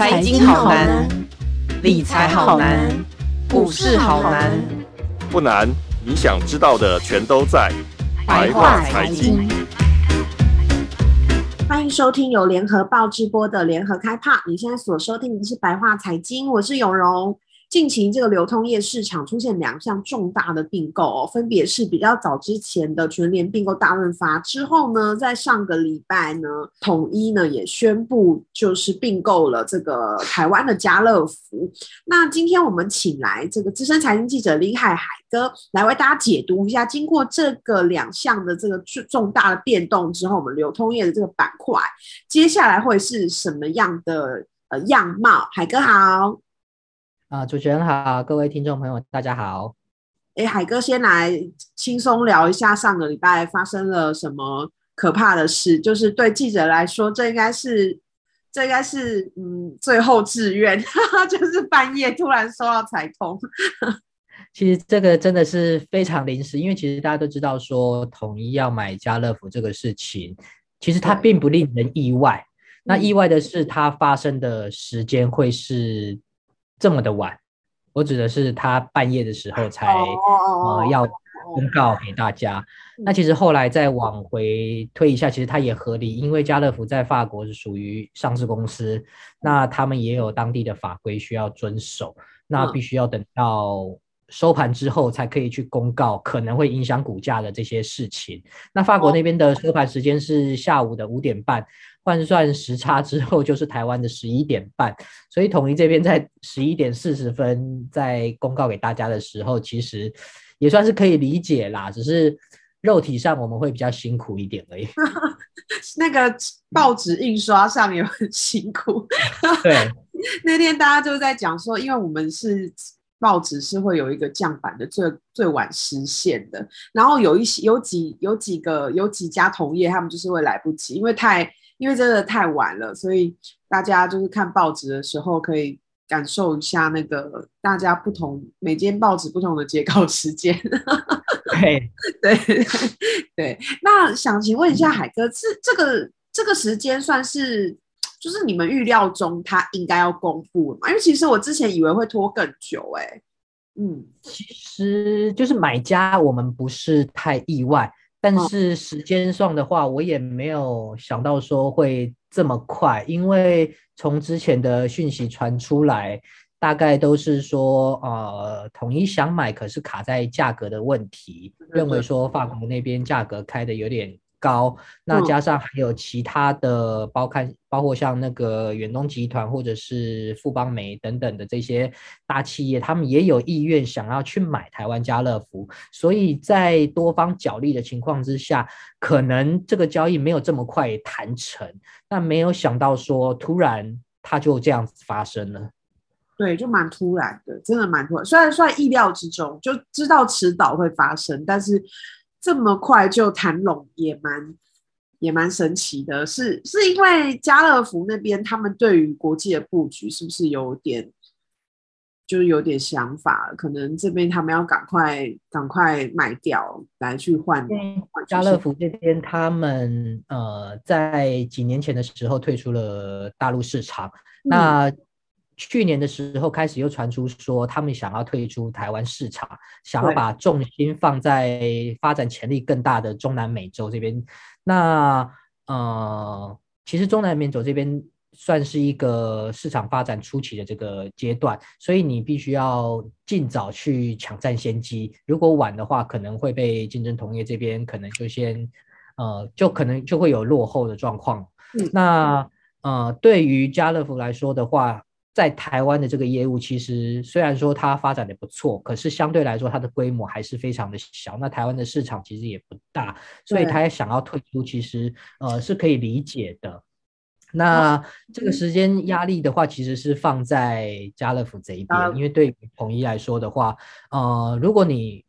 财经好难，理财好难，股市好难。不难，你想知道的全都在白话财经。欢迎收听由联合报直播的联合开帕。你现在所收听的是白话财经，我是永荣。近期这个流通业市场出现两项重大的并购哦，分别是比较早之前的全联并购大润发之后呢，在上个礼拜呢，统一呢也宣布就是并购了这个台湾的家乐福。那今天我们请来这个资深财经记者李海海哥来为大家解读一下，经过这个两项的这个重大的变动之后，我们流通业的这个板块接下来会是什么样的呃样貌？海哥好。啊，主持人好，各位听众朋友，大家好。哎，海哥先来轻松聊一下上个礼拜发生了什么可怕的事。就是对记者来说，这应该是这应该是嗯最后志愿，就是半夜突然收到彩通。其实这个真的是非常临时，因为其实大家都知道说统一要买家乐福这个事情，其实它并不令人意外。那意外的是，它发生的时间会是。这么的晚，我指的是他半夜的时候才、oh. 呃要公告给大家。Oh. 那其实后来再往回推一下，其实它也合理，因为家乐福在法国是属于上市公司，那他们也有当地的法规需要遵守，那必须要等到收盘之后才可以去公告可能会影响股价的这些事情。那法国那边的收盘时间是下午的五点半。换算时差之后就是台湾的十一点半，所以统一这边在十一点四十分在公告给大家的时候，其实也算是可以理解啦，只是肉体上我们会比较辛苦一点而已。那个报纸印刷上也很辛苦。对，那天大家就在讲说，因为我们是报纸是会有一个降版的最最晚实现的，然后有一些有几有几个有几家同业他们就是会来不及，因为太。因为真的太晚了，所以大家就是看报纸的时候，可以感受一下那个大家不同每间报纸不同的截稿时间。对对 对，那想请问一下海哥，是这个这个时间算是就是你们预料中他应该要公布了吗？因为其实我之前以为会拖更久，欸，诶嗯，其实就是买家我们不是太意外。但是时间上的话，我也没有想到说会这么快，因为从之前的讯息传出来，大概都是说，呃，统一想买，可是卡在价格的问题，认为说法国那边价格开的有点高，那加上还有其他的包看，包括像那个远东集团或者是富邦煤等等的这些大企业，他们也有意愿想要去买台湾家乐福，所以在多方角力的情况之下，可能这个交易没有这么快谈成，但没有想到说突然它就这样子发生了。对，就蛮突然的，真的蛮突然，虽然算意料之中，就知道迟早会发生，但是。这么快就谈拢也蛮也蛮神奇的，是是因为家乐福那边他们对于国际的布局是不是有点就是有点想法？可能这边他们要赶快赶快卖掉来去换。家乐福这边他们呃在几年前的时候退出了大陆市场，嗯、那。去年的时候开始又传出说，他们想要退出台湾市场，想要把重心放在发展潜力更大的中南美洲这边。那呃，其实中南美洲这边算是一个市场发展初期的这个阶段，所以你必须要尽早去抢占先机。如果晚的话，可能会被竞争同业这边可能就先呃，就可能就会有落后的状况。嗯、那呃，对于家乐福来说的话，在台湾的这个业务，其实虽然说它发展的不错，可是相对来说它的规模还是非常的小。那台湾的市场其实也不大，所以他也想要退出，其实呃是可以理解的。那这个时间压力的话，其实是放在家乐福这一边，因为对于统一来说的话，呃，如果你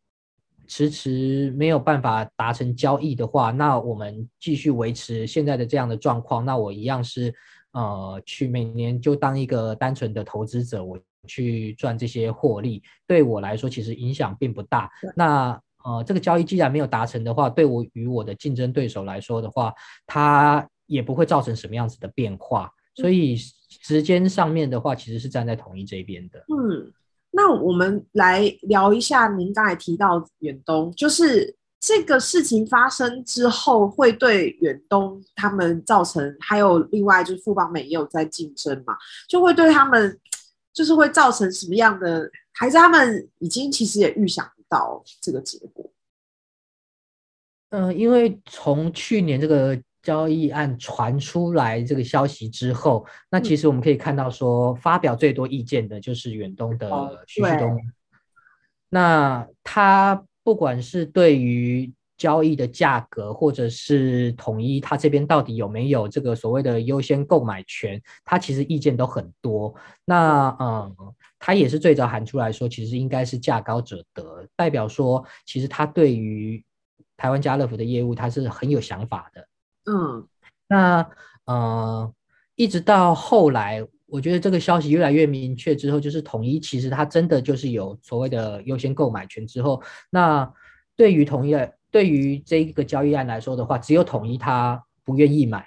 迟迟没有办法达成交易的话，那我们继续维持现在的这样的状况，那我一样是。呃，去每年就当一个单纯的投资者，我去赚这些获利，对我来说其实影响并不大。那呃，这个交易既然没有达成的话，对我与我的竞争对手来说的话，它也不会造成什么样子的变化。所以时间上面的话，其实是站在统一这边的。嗯，那我们来聊一下您刚才提到远东，就是这个事情发生之后，会对远东他们造成，还有另外就是富邦美也有在竞争嘛，就会对他们就是会造成什么样的？还是他们已经其实也预想不到这个结果？嗯、呃，因为从去年这个交易案传出来这个消息之后，那其实我们可以看到说，发表最多意见的就是远东的徐旭东。那他不管是对于交易的价格，或者是统一他这边到底有没有这个所谓的优先购买权，他其实意见都很多。那嗯，他也是最早喊出来说，其实应该是价高者得，代表说其实他对于台湾家乐福的业务，他是很有想法的。嗯，那呃，一直到后来，我觉得这个消息越来越明确之后，就是统一其实它真的就是有所谓的优先购买权之后，那对于统一的，对于这个交易案来说的话，只有统一他不愿意买。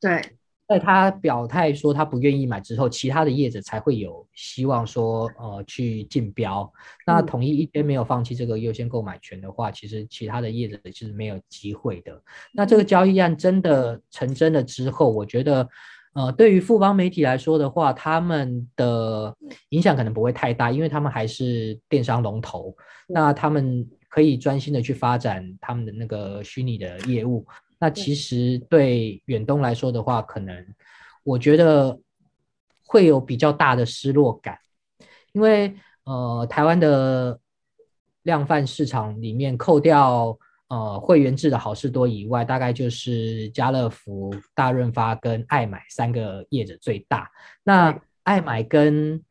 对。在他表态说他不愿意买之后，其他的业者才会有希望说，呃，去竞标。那统一一边没有放弃这个优先购买权的话，其实其他的业者其实没有机会的。那这个交易案真的成真了之后，我觉得，呃，对于富邦媒体来说的话，他们的影响可能不会太大，因为他们还是电商龙头，那他们可以专心的去发展他们的那个虚拟的业务。那其实对远东来说的话，可能我觉得会有比较大的失落感，因为呃，台湾的量贩市场里面扣掉呃会员制的好事多以外，大概就是家乐福、大润发跟爱买三个业者最大。那爱买跟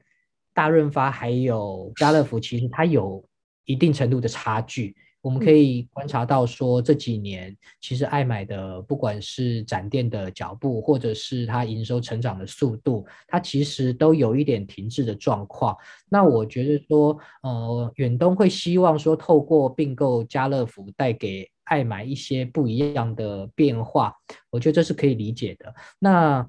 大润发还有家乐福，其实它有一定程度的差距。我们可以观察到，说这几年其实爱买的不管是展店的脚步，或者是它营收成长的速度，它其实都有一点停滞的状况。那我觉得说，呃，远东会希望说，透过并购家乐福，带给爱买一些不一样的变化，我觉得这是可以理解的。那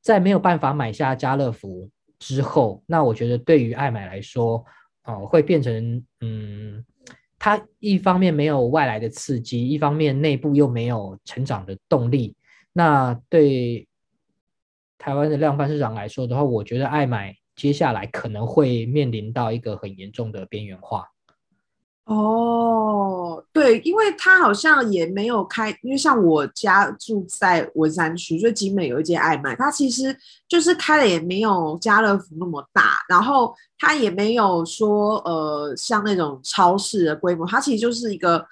在没有办法买下家乐福之后，那我觉得对于爱买来说，呃，会变成嗯。它一方面没有外来的刺激，一方面内部又没有成长的动力。那对台湾的量贩市场来说的话，我觉得爱买接下来可能会面临到一个很严重的边缘化。哦，对，因为他好像也没有开，因为像我家住在文山区，就集美有一间爱麦，它其实就是开的也没有家乐福那么大，然后它也没有说呃像那种超市的规模，它其实就是一个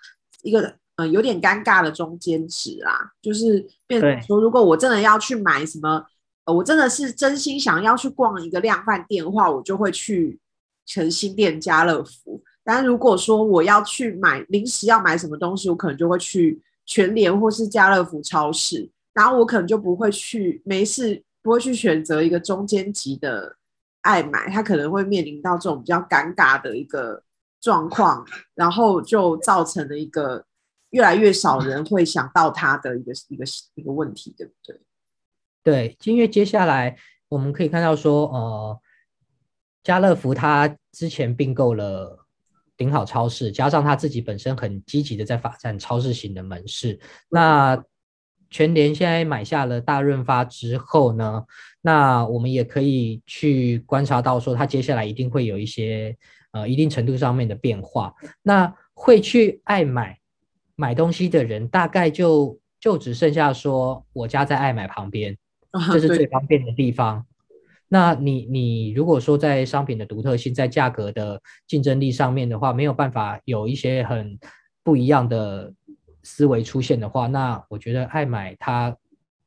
一个呃有点尴尬的中间值啦，就是变成说如果我真的要去买什么，呃，我真的是真心想要去逛一个量贩店的话，我就会去诚心店家乐福。但如果说我要去买临时要买什么东西，我可能就会去全联或是家乐福超市，然后我可能就不会去没事不会去选择一个中间级的爱买，他可能会面临到这种比较尴尬的一个状况，然后就造成了一个越来越少人会想到他的一个一个一个问题，对不对？对，因为接下来我们可以看到说，呃，家乐福他之前并购了。顶好超市，加上他自己本身很积极的在发展超市型的门市。那全联现在买下了大润发之后呢，那我们也可以去观察到说，他接下来一定会有一些呃一定程度上面的变化。那会去爱买买东西的人，大概就就只剩下说我家在爱买旁边，这是最方便的地方。那你你如果说在商品的独特性，在价格的竞争力上面的话，没有办法有一些很不一样的思维出现的话，那我觉得爱买它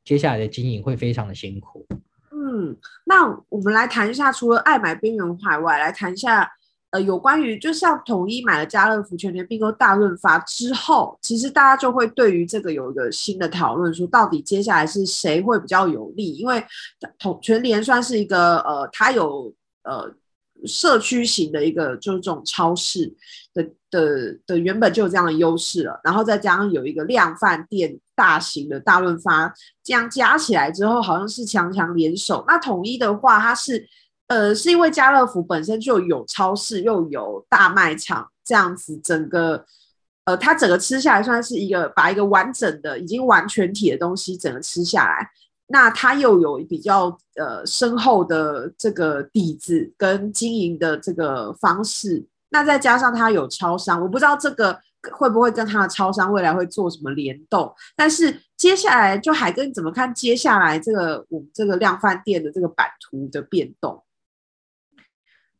接下来的经营会非常的辛苦。嗯，那我们来谈一下，除了爱买边缘化外，来谈一下。呃，有关于就像统一买了家乐福全联并购大润发之后，其实大家就会对于这个有一个新的讨论，说到底接下来是谁会比较有利？因为统全联算是一个呃，它有呃社区型的一个就是这种超市的的的原本就有这样的优势了，然后再加上有一个量贩店大型的大润发，这样加起来之后好像是强强联手。那统一的话，它是呃是因为家乐福本身就有超市又有大卖场这样子，整个呃它整个吃下来算是一个把一个完整的已经完全体的东西整个吃下来。那它又有比较呃深厚的这个底子跟经营的这个方式，那再加上它有超商，我不知道这个会不会跟它的超商未来会做什么联动。但是接下来就海哥你怎么看接下来这个我们这个量贩店的这个版图的变动？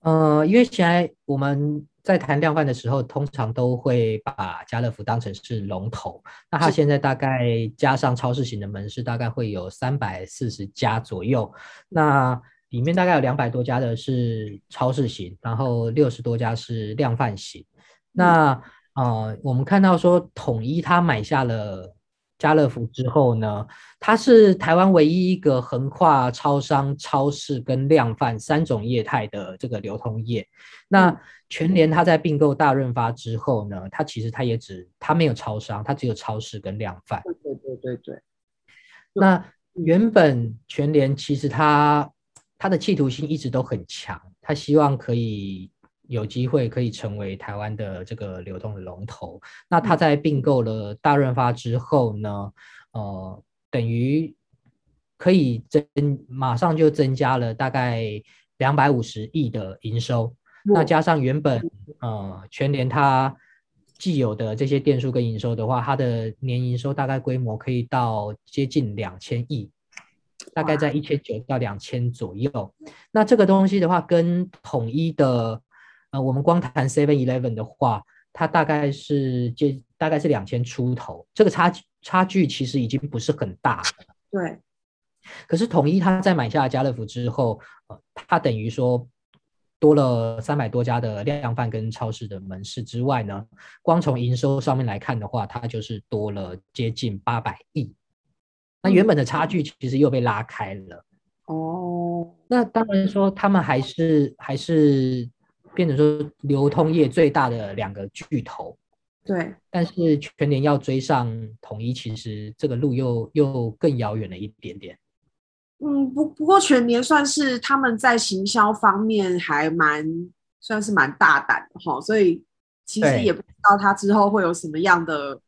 呃，因为现在我们。在谈量贩的时候，通常都会把家乐福当成是龙头。那它现在大概加上超市型的门市，大概会有三百四十家左右。那里面大概有两百多家的是超市型，然后六十多家是量贩型。那呃，我们看到说统一它买下了。家乐福之后呢，它是台湾唯一一个横跨超商、超市跟量贩三种业态的这个流通业。那全联它在并购大润发之后呢，它其实它也只它没有超商，它只有超市跟量贩。对对对对对。那原本全联其实它它的企图心一直都很强，它希望可以。有机会可以成为台湾的这个流动的龙头。那他在并购了大润发之后呢，呃，等于可以增，马上就增加了大概两百五十亿的营收。那加上原本呃全联它既有的这些店数跟营收的话，它的年营收大概规模可以到接近两千亿，大概在一千九到两千左右。那这个东西的话，跟统一的呃，我们光谈 Seven Eleven 的话，它大概是接大概是两千出头，这个差差距其实已经不是很大了。对。可是统一它在买下家乐福之后，呃，它等于说多了三百多家的量贩跟超市的门市之外呢，光从营收上面来看的话，它就是多了接近八百亿。那原本的差距其实又被拉开了。哦。那当然说他们还是还是。变成说流通业最大的两个巨头，对，但是全年要追上统一，其实这个路又又更遥远了一点点。嗯，不不过全年算是他们在行销方面还蛮算是蛮大胆的哈，所以其实也不知道他之后会有什么样的。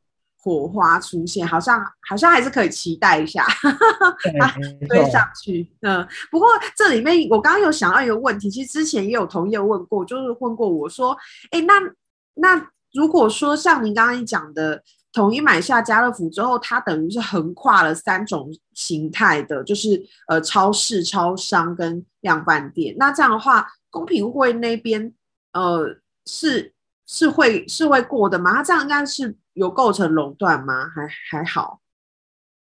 火花出现，好像好像还是可以期待一下 推上去。嗯，不过这里面我刚刚有想到一个问题，其实之前也有同业问过，就是问过我说，哎，那那如果说像您刚刚讲的，统一买下家乐福之后，它等于是横跨了三种形态的，就是呃超市、超商跟量贩店。那这样的话，公平会那边呃是是会是会过的吗？它这样应该是。有构成垄断吗？还还好。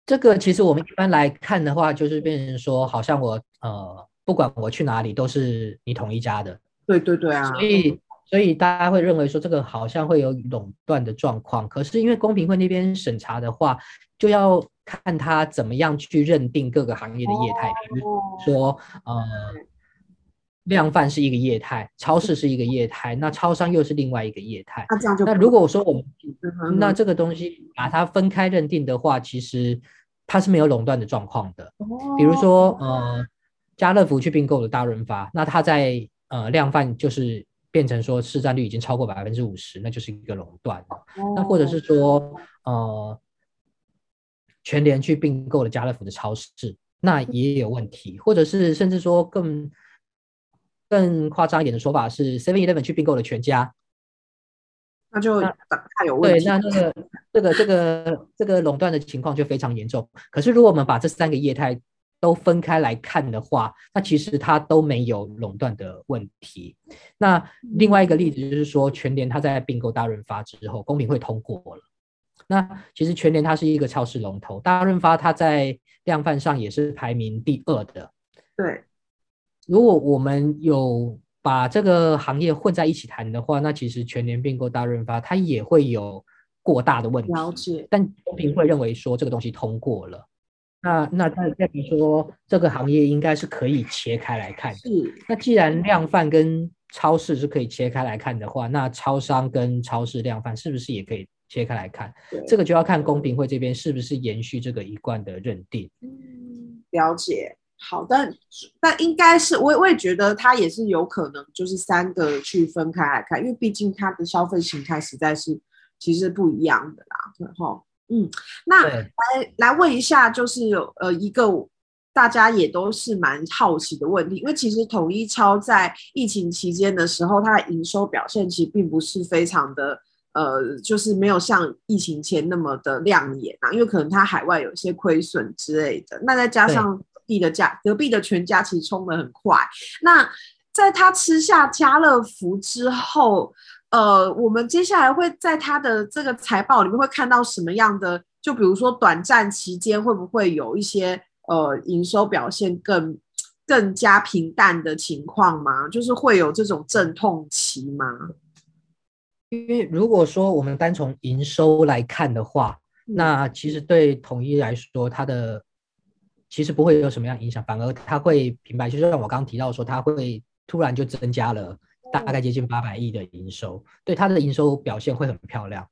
这个其实我们一般来看的话，就是变成说，好像我呃，不管我去哪里，都是你同一家的。对对对啊。所以所以大家会认为说，这个好像会有垄断的状况。可是因为公平会那边审查的话，就要看他怎么样去认定各个行业的业态，比如说呃。量贩是一个业态，超市是一个业态，那超商又是另外一个业态。那这样就那如果我说我们，那这个东西把它分开认定的话，其实它是没有垄断的状况的。比如说，呃，家乐福去并购了大润发，那它在呃量贩就是变成说市占率已经超过百分之五十，那就是一个垄断。那或者是说，呃，全联去并购了家乐福的超市，那也有问题，或者是甚至说更。更夸张一点的说法是，Seven Eleven 去并购了全家，那就太有问题。对，那这个这个这个这个垄断的情况就非常严重。可是如果我们把这三个业态都分开来看的话，那其实它都没有垄断的问题。那另外一个例子就是说，全联它在并购大润发之后，公平会通过了。那其实全联它是一个超市龙头，大润发它在量贩上也是排名第二的。对。如果我们有把这个行业混在一起谈的话，那其实全年并购大润发，它也会有过大的问题。了解。但公平会认为说这个东西通过了。那那代表说这个行业应该是可以切开来看的。是。那既然量贩跟超市是可以切开来看的话，那超商跟超市量贩是不是也可以切开来看？这个就要看公平会这边是不是延续这个一贯的认定。嗯，了解。好的，但，但应该是我我也觉得它也是有可能，就是三个去分开来看，因为毕竟它的消费形态实在是其实不一样的啦。然后，嗯，那来来问一下，就是呃一个大家也都是蛮好奇的问题，因为其实统一超在疫情期间的时候，它的营收表现其实并不是非常的呃，就是没有像疫情前那么的亮眼啊，因为可能它海外有一些亏损之类的，那再加上。地的家，隔壁的全家其实冲得很快。那在他吃下家乐福之后，呃，我们接下来会在他的这个财报里面会看到什么样的？就比如说短暂期间会不会有一些呃营收表现更更加平淡的情况吗？就是会有这种阵痛期吗？因为如果说我们单从营收来看的话，嗯、那其实对统一来说，它的其实不会有什么样影响，反而它会平白，就是像我刚刚提到说，它会突然就增加了大概接近八百亿的营收，对它的营收表现会很漂亮。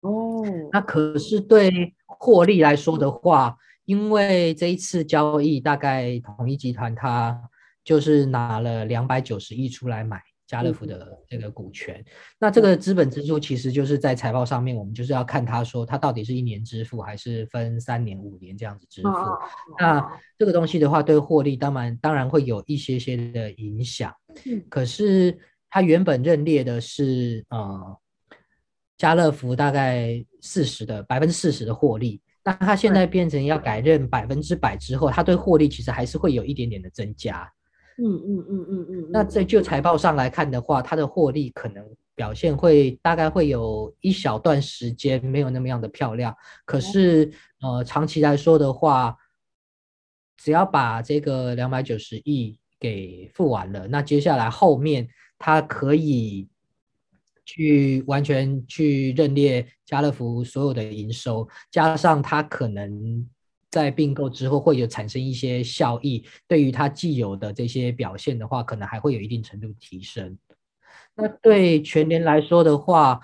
哦，那可是对获利来说的话，因为这一次交易大概统一集团它就是拿了两百九十亿出来买。家乐福的这个股权，嗯、那这个资本支出其实就是在财报上面，我们就是要看他说他到底是一年支付还是分三年、五年这样子支付。哦、那这个东西的话，对获利当然当然会有一些些的影响。嗯、可是他原本认列的是呃家乐福大概四十的百分之四十的获利，那他现在变成要改认百分之百之后，他对获利其实还是会有一点点的增加。嗯嗯嗯嗯嗯，那在就财报上来看的话，它的获利可能表现会大概会有一小段时间没有那么样的漂亮。可是呃，长期来说的话，只要把这个两百九十亿给付完了，那接下来后面它可以去完全去认列家乐福所有的营收，加上它可能。在并购之后会有产生一些效益，对于它既有的这些表现的话，可能还会有一定程度提升。那对全年来说的话，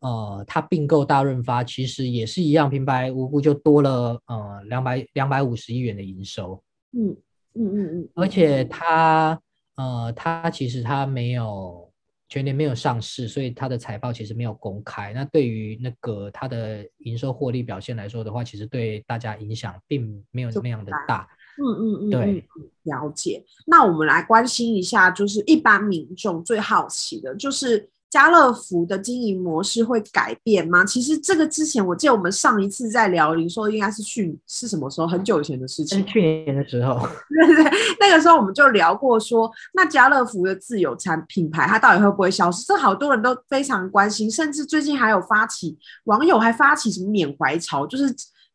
呃，它并购大润发其实也是一样，平白无故就多了呃两百两百五十亿元的营收。嗯嗯嗯嗯，而且它呃它其实它没有。全年没有上市，所以它的财报其实没有公开。那对于那个它的营收获利表现来说的话，其实对大家影响并没有那么样的大。嗯嗯嗯，对，了解。那我们来关心一下，就是一般民众最好奇的，就是。家乐福的经营模式会改变吗？其实这个之前，我记得我们上一次在聊零售，应该是去是什么时候？很久以前的事情。去年的时候。对对，那个时候我们就聊过说，那家乐福的自有产品牌，它到底会不会消失？这好多人都非常关心，甚至最近还有发起网友还发起什么缅怀潮，就是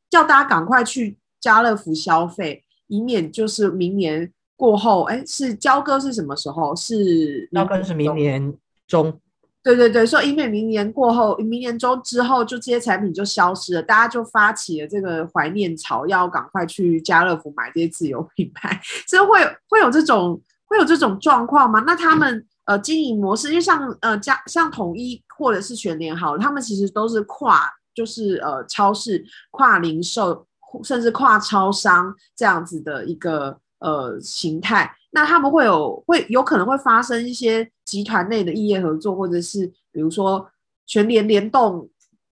叫大家赶快去家乐福消费，以免就是明年过后，哎，是交割是什么时候？是交割是明年中。对对对，说以免明年过后，明年中之后，就这些产品就消失了，大家就发起了这个怀念潮，要赶快去家乐福买这些自有品牌，这会会有这种会有这种状况吗？那他们呃经营模式，因为像呃家像统一或者是全联好，他们其实都是跨，就是呃超市、跨零售，甚至跨超商这样子的一个呃形态。那他们会有会有可能会发生一些集团内的异业合作，或者是比如说全联联动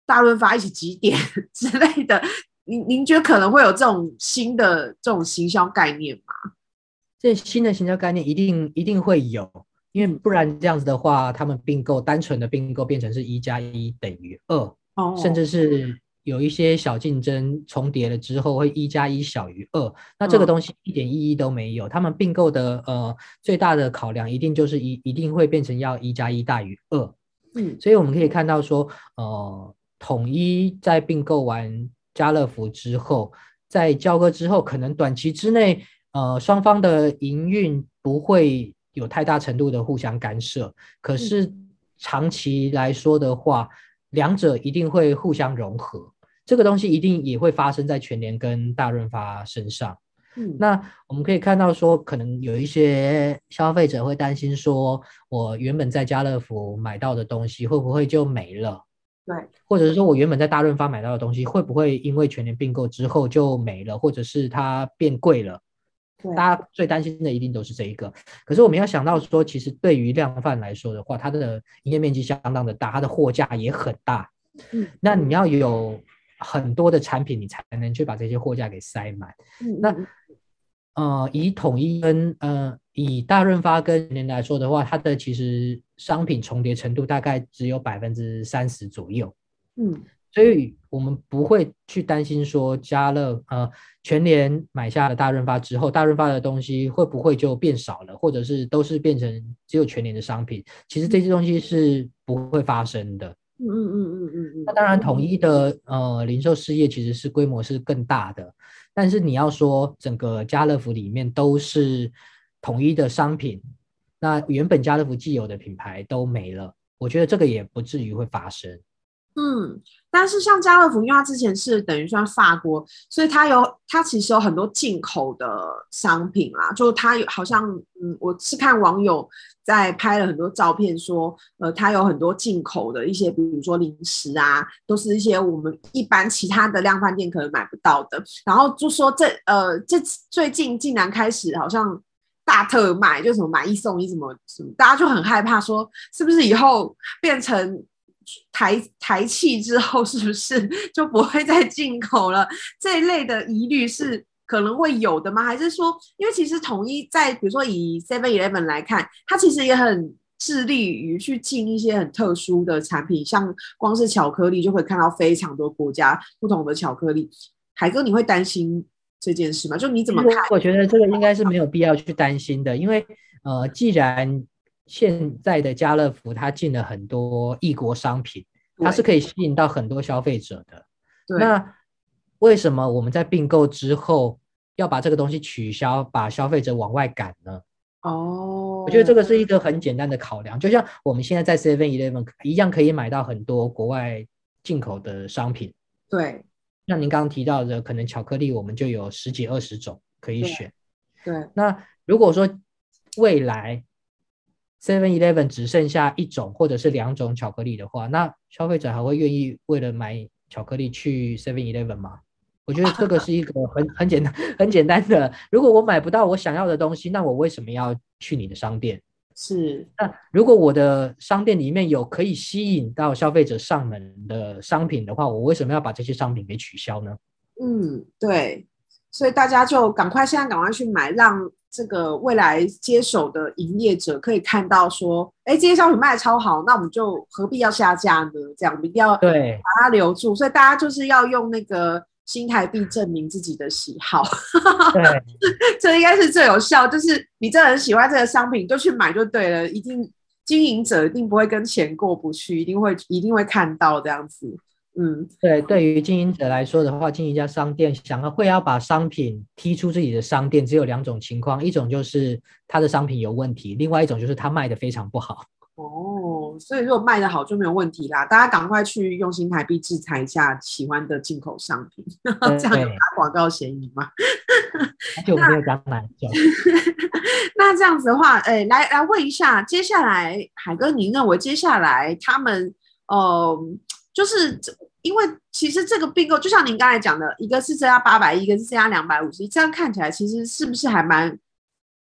大润发一起集点 之类的。您您觉得可能会有这种新的这种行销概念吗？这新的行销概念一定一定会有，因为不然这样子的话，他们并购单纯的并购变成是一加一等于二，哦，甚至是。有一些小竞争重叠了之后，会一加一小于二，那这个东西一点意义都没有。他们并购的呃最大的考量一定就是一一定会变成要一加一大于二。嗯，所以我们可以看到说，呃，统一在并购完家乐福之后，在交割之后，可能短期之内，呃，双方的营运不会有太大程度的互相干涉。可是长期来说的话，两者一定会互相融合，这个东西一定也会发生在全年跟大润发身上。嗯，那我们可以看到说，可能有一些消费者会担心说，我原本在家乐福买到的东西会不会就没了？对，或者是说我原本在大润发买到的东西会不会因为全年并购之后就没了，或者是它变贵了？对，大家最担心的一定都是这一个。可是我们要想到说，其实对于量贩来说的话，它的营业面积相当的大，它的货架也很大。嗯，那你要有很多的产品，你才能去把这些货架给塞满。嗯，那呃，以统一跟呃以大润发跟年来说的话，它的其实商品重叠程度大概只有百分之三十左右。嗯。所以我们不会去担心说，家乐呃全联买下了大润发之后，大润发的东西会不会就变少了，或者是都是变成只有全联的商品？其实这些东西是不会发生的。嗯嗯嗯嗯嗯嗯。那当然，统一的呃零售事业其实是规模是更大的，但是你要说整个家乐福里面都是统一的商品，那原本家乐福既有的品牌都没了，我觉得这个也不至于会发生。嗯，但是像家乐福，因为它之前是等于算法国，所以它有它其实有很多进口的商品啦。就它有好像，嗯，我是看网友在拍了很多照片，说，呃，它有很多进口的一些，比如说零食啊，都是一些我们一般其他的量贩店可能买不到的。然后就说这呃，这最近竟然开始好像大特卖，就什么买一送一，什么什么，大家就很害怕，说是不是以后变成。台台气之后是不是 就不会再进口了？这一类的疑虑是可能会有的吗？还是说，因为其实统一在比如说以 Seven Eleven 来看，它其实也很致力于去进一些很特殊的产品，像光是巧克力就可以看到非常多国家不同的巧克力。海哥，你会担心这件事吗？就你怎么看？我觉得这个应该是没有必要去担心的，因为呃，既然现在的家乐福，它进了很多异国商品，它是可以吸引到很多消费者的。对。那为什么我们在并购之后要把这个东西取消，把消费者往外赶呢？哦，我觉得这个是一个很简单的考量。就像我们现在在 Seven Eleven 一样，可以买到很多国外进口的商品。对。像您刚刚提到的，可能巧克力我们就有十几二十种可以选。对。对。那如果说未来 Seven Eleven 只剩下一种或者是两种巧克力的话，那消费者还会愿意为了买巧克力去 Seven Eleven 吗？我觉得这个是一个很很简单、很简单的。如果我买不到我想要的东西，那我为什么要去你的商店？是。那如果我的商店里面有可以吸引到消费者上门的商品的话，我为什么要把这些商品给取消呢？嗯，对。所以大家就赶快现在赶快去买，让这个未来接手的营业者可以看到说，哎，这些商品卖的超好，那我们就何必要下架呢？这样我们一定要对把它留住。所以大家就是要用那个新台币证明自己的喜好，对，这应该是最有效。就是你真的很喜欢这个商品，就去买就对了。一定经营者一定不会跟钱过不去，一定会一定会看到这样子。嗯，对，对于经营者来说的话，经营一家商店，想要会要把商品踢出自己的商店，只有两种情况，一种就是他的商品有问题，另外一种就是他卖的非常不好。哦，所以如果卖的好就没有问题啦，大家赶快去用新台币制裁一下喜欢的进口商品，这样有打广告嫌疑吗？就没有讲哪一 那这样子的话，哎，来来问一下，接下来海哥，您认为接下来他们，呃。就是因为其实这个并购，就像您刚才讲的，一个是增加八百亿，一个是增加两百五十亿，这样看起来其实是不是还蛮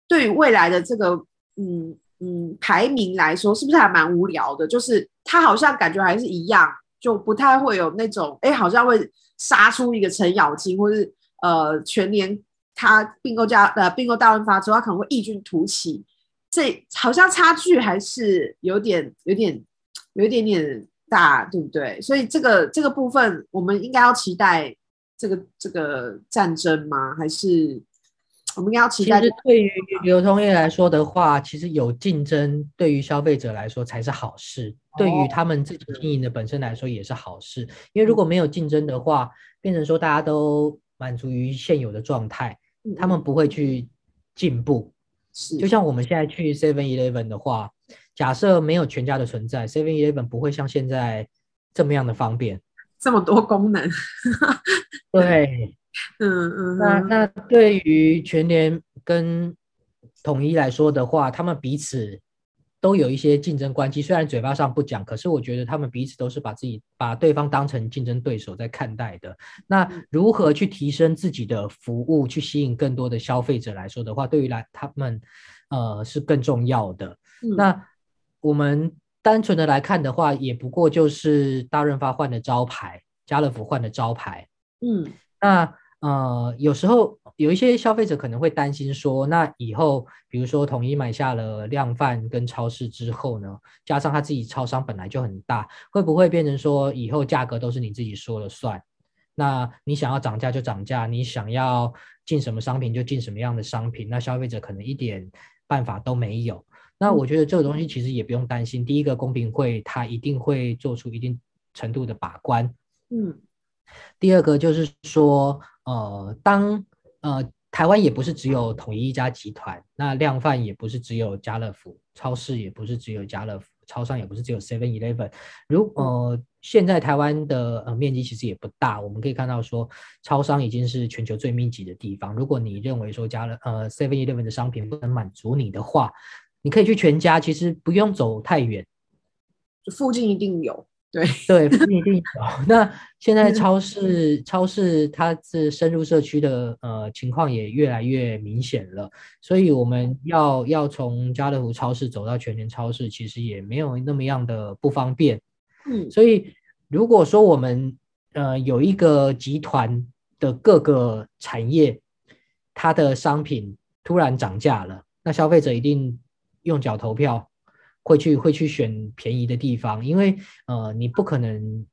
对于未来的这个嗯嗯排名来说，是不是还蛮无聊的？就是它好像感觉还是一样，就不太会有那种哎，好像会杀出一个程咬金，或是呃全年它并购价呃并购大润发之后，它可能会异军突起，这好像差距还是有点有点有一点点。大对不对？所以这个这个部分，我们应该要期待这个这个战争吗？还是我们应该要期待？其实对于流通业来说的话，其实有竞争对于消费者来说才是好事，哦、对于他们自己经营的本身来说也是好事。因为如果没有竞争的话，变成说大家都满足于现有的状态，嗯、他们不会去进步。是，就像我们现在去 Seven Eleven 的话。假设没有全家的存在，Seven Eleven 不会像现在这么样的方便。这么多功能。对，嗯嗯。那那对于全联跟统一来说的话，他们彼此都有一些竞争关系，虽然嘴巴上不讲，可是我觉得他们彼此都是把自己把对方当成竞争对手在看待的。那如何去提升自己的服务，去吸引更多的消费者来说的话，对于来他们呃是更重要的。嗯、那我们单纯的来看的话，也不过就是大润发换的招牌，家乐福换的招牌。嗯，那呃有时候。有一些消费者可能会担心说，那以后比如说统一买下了量贩跟超市之后呢，加上他自己超商本来就很大，会不会变成说以后价格都是你自己说了算？那你想要涨价就涨价，你想要进什么商品就进什么样的商品，那消费者可能一点办法都没有。那我觉得这个东西其实也不用担心，第一个公平会它一定会做出一定程度的把关，嗯，第二个就是说，呃，当呃，台湾也不是只有统一一家集团，那量贩也不是只有家乐福，超市也不是只有家乐福，超商也不是只有 Seven Eleven。如呃，现在台湾的呃面积其实也不大，我们可以看到说，超商已经是全球最密集的地方。如果你认为说家乐呃 Seven Eleven 的商品不能满足你的话，你可以去全家，其实不用走太远，附近一定有。对对，附近一定有。那现在超市、嗯、超市它是深入社区的呃情况也越来越明显了，所以我们要要从家乐福超市走到全联超市，其实也没有那么样的不方便。嗯，所以如果说我们呃有一个集团的各个产业，它的商品突然涨价了，那消费者一定用脚投票。会去会去选便宜的地方，因为呃，你不可能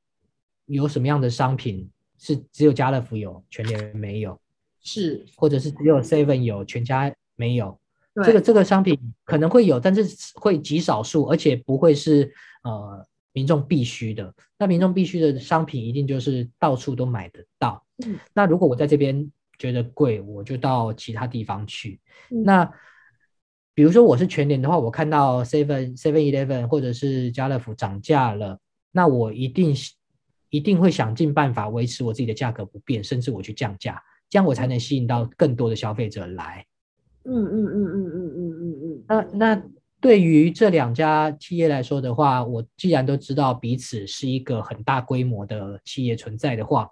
有什么样的商品是只有家乐福有，全联没有，是，或者是只有 Seven 有，全家没有。这个这个商品可能会有，但是会极少数，而且不会是呃民众必须的。那民众必须的商品一定就是到处都买得到。嗯，那如果我在这边觉得贵，我就到其他地方去。嗯，那。比如说我是全年的话，我看到 Seven Seven Eleven 或者是家乐福涨价了，那我一定一定会想尽办法维持我自己的价格不变，甚至我去降价，这样我才能吸引到更多的消费者来。嗯嗯嗯嗯嗯嗯嗯嗯。那那对于这两家企业来说的话，我既然都知道彼此是一个很大规模的企业存在的话。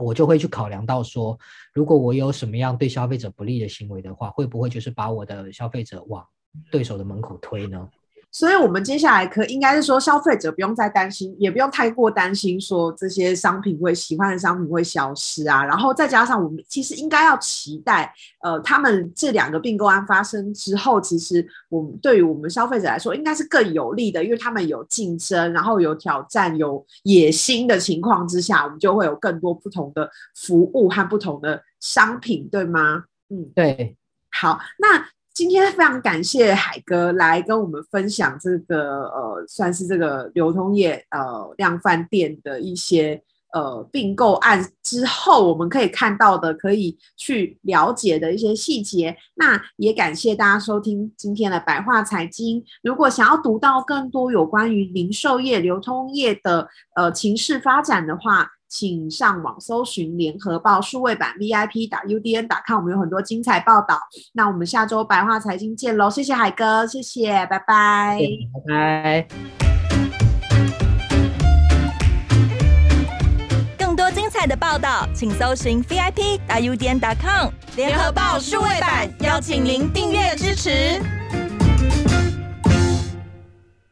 我就会去考量到说，如果我有什么样对消费者不利的行为的话，会不会就是把我的消费者往对手的门口推呢？所以，我们接下来可应该是说，消费者不用再担心，也不用太过担心说这些商品会喜欢的商品会消失啊。然后再加上我们其实应该要期待，呃，他们这两个并购案发生之后，其实我们对于我们消费者来说，应该是更有利的，因为他们有竞争，然后有挑战，有野心的情况之下，我们就会有更多不同的服务和不同的商品，对吗？嗯，对。好，那。今天非常感谢海哥来跟我们分享这个呃，算是这个流通业呃量贩店的一些呃并购案之后，我们可以看到的、可以去了解的一些细节。那也感谢大家收听今天的白话财经。如果想要读到更多有关于零售业、流通业的呃情势发展的话，请上网搜寻联合报数位版 VIP 打 UDN 打看，我们有很多精彩报道。那我们下周白话财经见喽！谢谢海哥，谢谢，拜拜，拜拜。更多精彩的报道，请搜寻 VIP 打 UDN 打 com 联合报数位版，邀请您订阅支持。